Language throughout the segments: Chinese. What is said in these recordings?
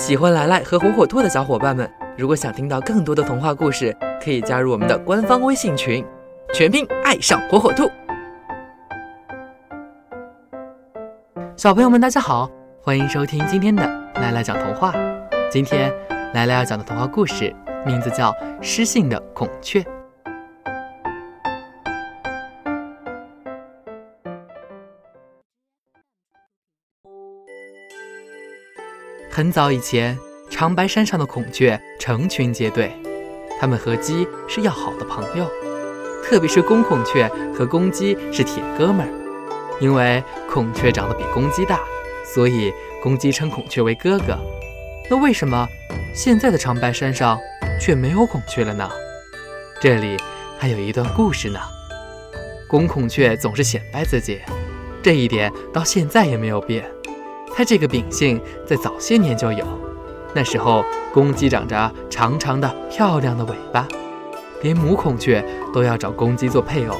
喜欢来来和火火兔的小伙伴们，如果想听到更多的童话故事，可以加入我们的官方微信群，全拼爱上火火兔。小朋友们，大家好，欢迎收听今天的来来讲童话。今天来来要讲的童话故事名字叫《失信的孔雀》。很早以前，长白山上的孔雀成群结队，它们和鸡是要好的朋友，特别是公孔雀和公鸡是铁哥们儿。因为孔雀长得比公鸡大，所以公鸡称孔雀为哥哥。那为什么现在的长白山上却没有孔雀了呢？这里还有一段故事呢。公孔雀总是显摆自己，这一点到现在也没有变。它这个秉性在早些年就有，那时候公鸡长着长长的、漂亮的尾巴，连母孔雀都要找公鸡做配偶。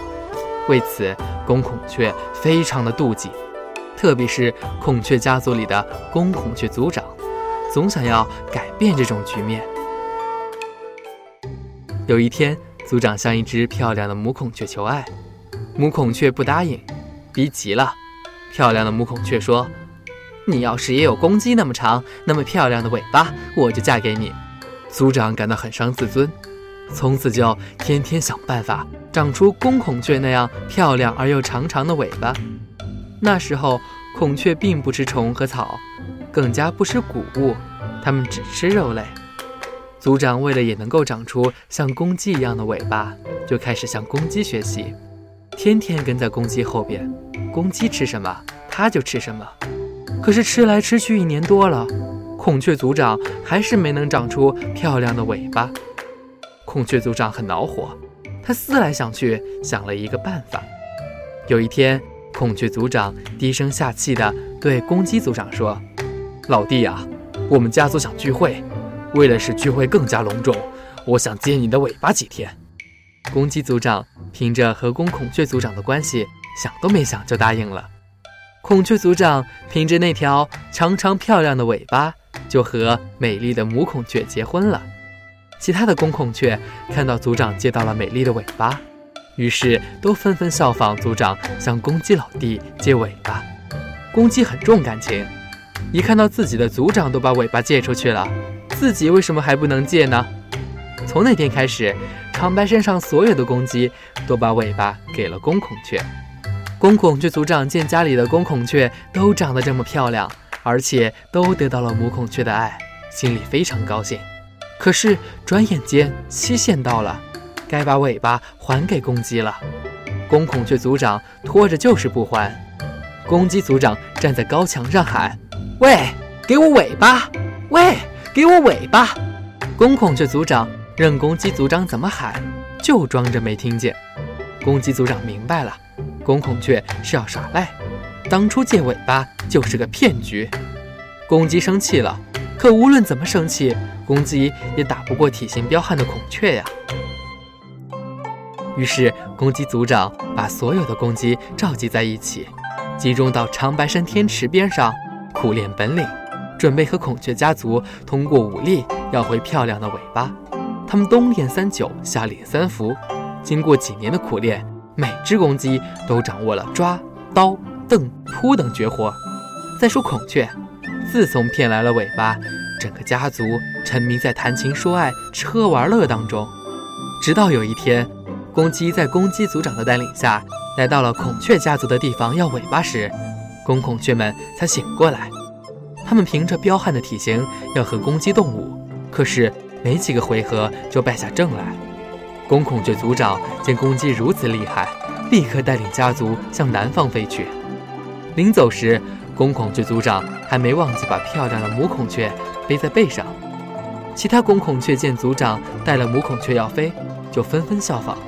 为此，公孔雀非常的妒忌，特别是孔雀家族里的公孔雀族长，总想要改变这种局面。有一天，族长向一只漂亮的母孔雀求爱，母孔雀不答应，逼急了，漂亮的母孔雀说。你要是也有公鸡那么长、那么漂亮的尾巴，我就嫁给你。族长感到很伤自尊，从此就天天想办法长出公孔雀那样漂亮而又长长的尾巴。那时候，孔雀并不吃虫和草，更加不吃谷物，它们只吃肉类。族长为了也能够长出像公鸡一样的尾巴，就开始向公鸡学习，天天跟在公鸡后边，公鸡吃什么，它就吃什么。可是吃来吃去一年多了，孔雀族长还是没能长出漂亮的尾巴。孔雀族长很恼火，他思来想去，想了一个办法。有一天，孔雀族长低声下气地对公鸡族长说：“老弟呀，我们家族想聚会，为了使聚会更加隆重，我想接你的尾巴几天。”公鸡族长凭着和公孔雀族长的关系，想都没想就答应了。孔雀族长凭着那条长长漂亮的尾巴，就和美丽的母孔雀结婚了。其他的公孔雀看到族长借到了美丽的尾巴，于是都纷纷效仿族长向公鸡老弟借尾巴。公鸡很重感情，一看到自己的族长都把尾巴借出去了，自己为什么还不能借呢？从那天开始，长白山上所有的公鸡都把尾巴给了公孔雀。公孔雀族长见家里的公孔雀都长得这么漂亮，而且都得到了母孔雀的爱，心里非常高兴。可是转眼间期限到了，该把尾巴还给公鸡了。公孔雀族长拖着就是不还。公鸡族长站在高墙上喊：“喂，给我尾巴！喂，给我尾巴！”公孔雀族长任公鸡族长怎么喊，就装着没听见。公鸡族长明白了。公孔雀是要耍赖，当初借尾巴就是个骗局。公鸡生气了，可无论怎么生气，公鸡也打不过体型彪悍的孔雀呀。于是，公鸡族长把所有的公鸡召集在一起，集中到长白山天池边上，苦练本领，准备和孔雀家族通过武力要回漂亮的尾巴。他们冬练三九，夏练三伏，经过几年的苦练。每只公鸡都掌握了抓、刀、蹬、扑等绝活。再说孔雀，自从骗来了尾巴，整个家族沉迷在谈情说爱、吃喝玩乐当中。直到有一天，公鸡在公鸡族长的带领下来到了孔雀家族的地方要尾巴时，公孔雀们才醒过来。他们凭着彪悍的体型要和公鸡动武，可是没几个回合就败下阵来。公孔雀族长见公鸡如此厉害，立刻带领家族向南方飞去。临走时，公孔雀族长还没忘记把漂亮的母孔雀背在背上。其他公孔雀见族长带了母孔雀要飞，就纷纷效仿。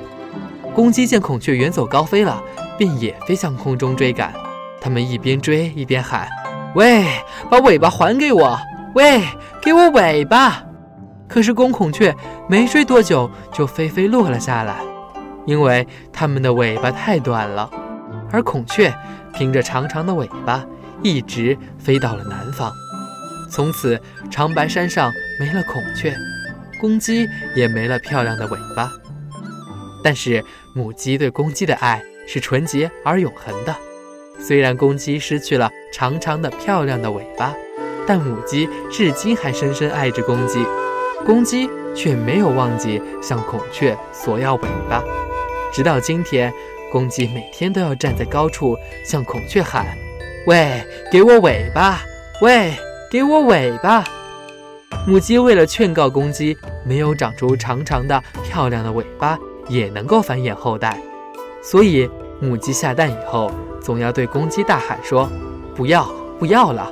公鸡见孔雀远走高飞了，便也飞向空中追赶。他们一边追一边喊：“喂，把尾巴还给我！喂，给我尾巴！”可是公孔雀没追多久就飞飞落了下来，因为它们的尾巴太短了，而孔雀凭着长长的尾巴一直飞到了南方。从此长白山上没了孔雀，公鸡也没了漂亮的尾巴。但是母鸡对公鸡的爱是纯洁而永恒的。虽然公鸡失去了长长的漂亮的尾巴，但母鸡至今还深深爱着公鸡。公鸡却没有忘记向孔雀索要尾巴，直到今天，公鸡每天都要站在高处向孔雀喊：“喂，给我尾巴！喂，给我尾巴！”母鸡为了劝告公鸡没有长出长长的漂亮的尾巴，也能够繁衍后代，所以母鸡下蛋以后，总要对公鸡大喊说：“不要，不要了。”